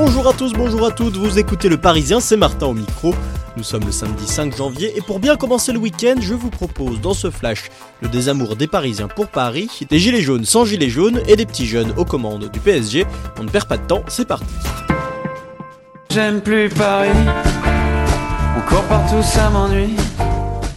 Bonjour à tous, bonjour à toutes, vous écoutez Le Parisien, c'est Martin au micro. Nous sommes le samedi 5 janvier et pour bien commencer le week-end, je vous propose dans ce flash le désamour des Parisiens pour Paris, des gilets jaunes sans gilets jaunes et des petits jeunes aux commandes du PSG. On ne perd pas de temps, c'est parti. J'aime plus Paris, encore partout ça m'ennuie.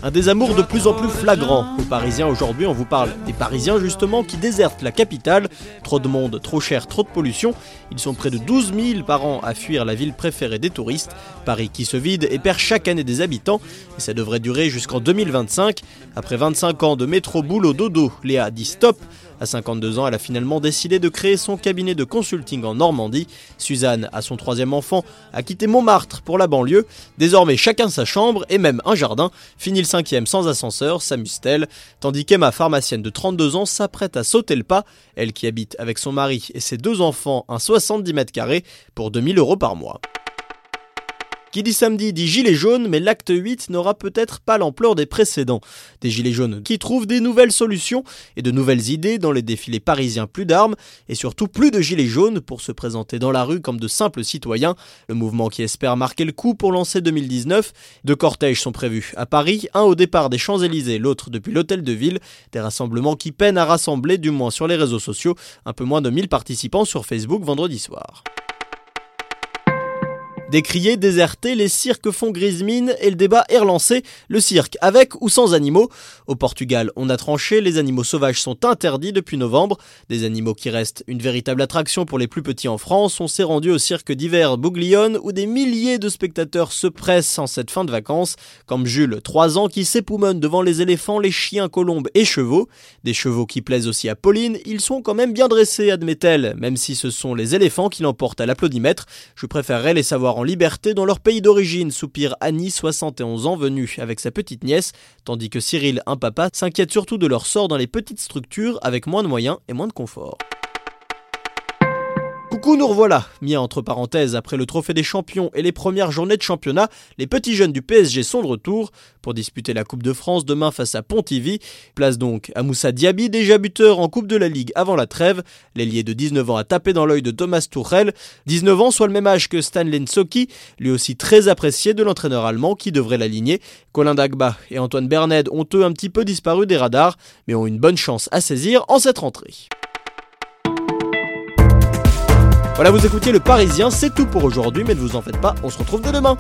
Un désamour de plus en plus flagrant aux Parisiens aujourd'hui. On vous parle des Parisiens justement qui désertent la capitale. Trop de monde, trop cher, trop de pollution. Ils sont près de 12 000 par an à fuir la ville préférée des touristes. Paris qui se vide et perd chaque année des habitants. Et ça devrait durer jusqu'en 2025. Après 25 ans de métro boulot dodo, Léa dit stop. À 52 ans, elle a finalement décidé de créer son cabinet de consulting en Normandie. Suzanne, à son troisième enfant, a quitté Montmartre pour la banlieue. Désormais, chacun sa chambre et même un jardin. Fini le cinquième sans ascenseur, s'amuse-t-elle. Tandis qu'Emma, pharmacienne de 32 ans, s'apprête à sauter le pas. Elle qui habite avec son mari et ses deux enfants un 70 mètres carrés pour 2000 euros par mois. Qui dit samedi dit gilet jaune, mais l'acte 8 n'aura peut-être pas l'ampleur des précédents. Des gilets jaunes qui trouvent des nouvelles solutions et de nouvelles idées dans les défilés parisiens plus d'armes et surtout plus de gilets jaunes pour se présenter dans la rue comme de simples citoyens. Le mouvement qui espère marquer le coup pour lancer 2019. Deux cortèges sont prévus à Paris, un au départ des Champs-Élysées, l'autre depuis l'hôtel de ville. Des rassemblements qui peinent à rassembler, du moins sur les réseaux sociaux, un peu moins de 1000 participants sur Facebook vendredi soir. Décrié, déserté, les cirques font grise mine et le débat est relancé. Le cirque avec ou sans animaux Au Portugal, on a tranché, les animaux sauvages sont interdits depuis novembre. Des animaux qui restent une véritable attraction pour les plus petits en France. On s'est rendu au cirque d'hiver Bouglione où des milliers de spectateurs se pressent en cette fin de vacances. Comme Jules, 3 ans, qui s'époumonne devant les éléphants, les chiens, colombes et chevaux. Des chevaux qui plaisent aussi à Pauline. Ils sont quand même bien dressés, admet-elle, même si ce sont les éléphants qui l'emportent à l'applaudimètre. Je préférerais les savoir en liberté dans leur pays d'origine, soupire Annie, 71 ans, venue avec sa petite nièce, tandis que Cyril, un papa, s'inquiète surtout de leur sort dans les petites structures avec moins de moyens et moins de confort. Coucou, nous revoilà, mis entre parenthèses après le trophée des champions et les premières journées de championnat, les petits jeunes du PSG sont de retour pour disputer la Coupe de France demain face à Pontivy. Place donc à Moussa Diaby, déjà buteur en Coupe de la Ligue avant la trêve. L'ailier de 19 ans a tapé dans l'œil de Thomas Tuchel. 19 ans, soit le même âge que Stanley Nsoki, lui aussi très apprécié de l'entraîneur allemand qui devrait l'aligner. Colin Dagba et Antoine Berned ont eux un petit peu disparu des radars, mais ont une bonne chance à saisir en cette rentrée. Voilà, vous écoutez le Parisien, c'est tout pour aujourd'hui, mais ne vous en faites pas, on se retrouve demain.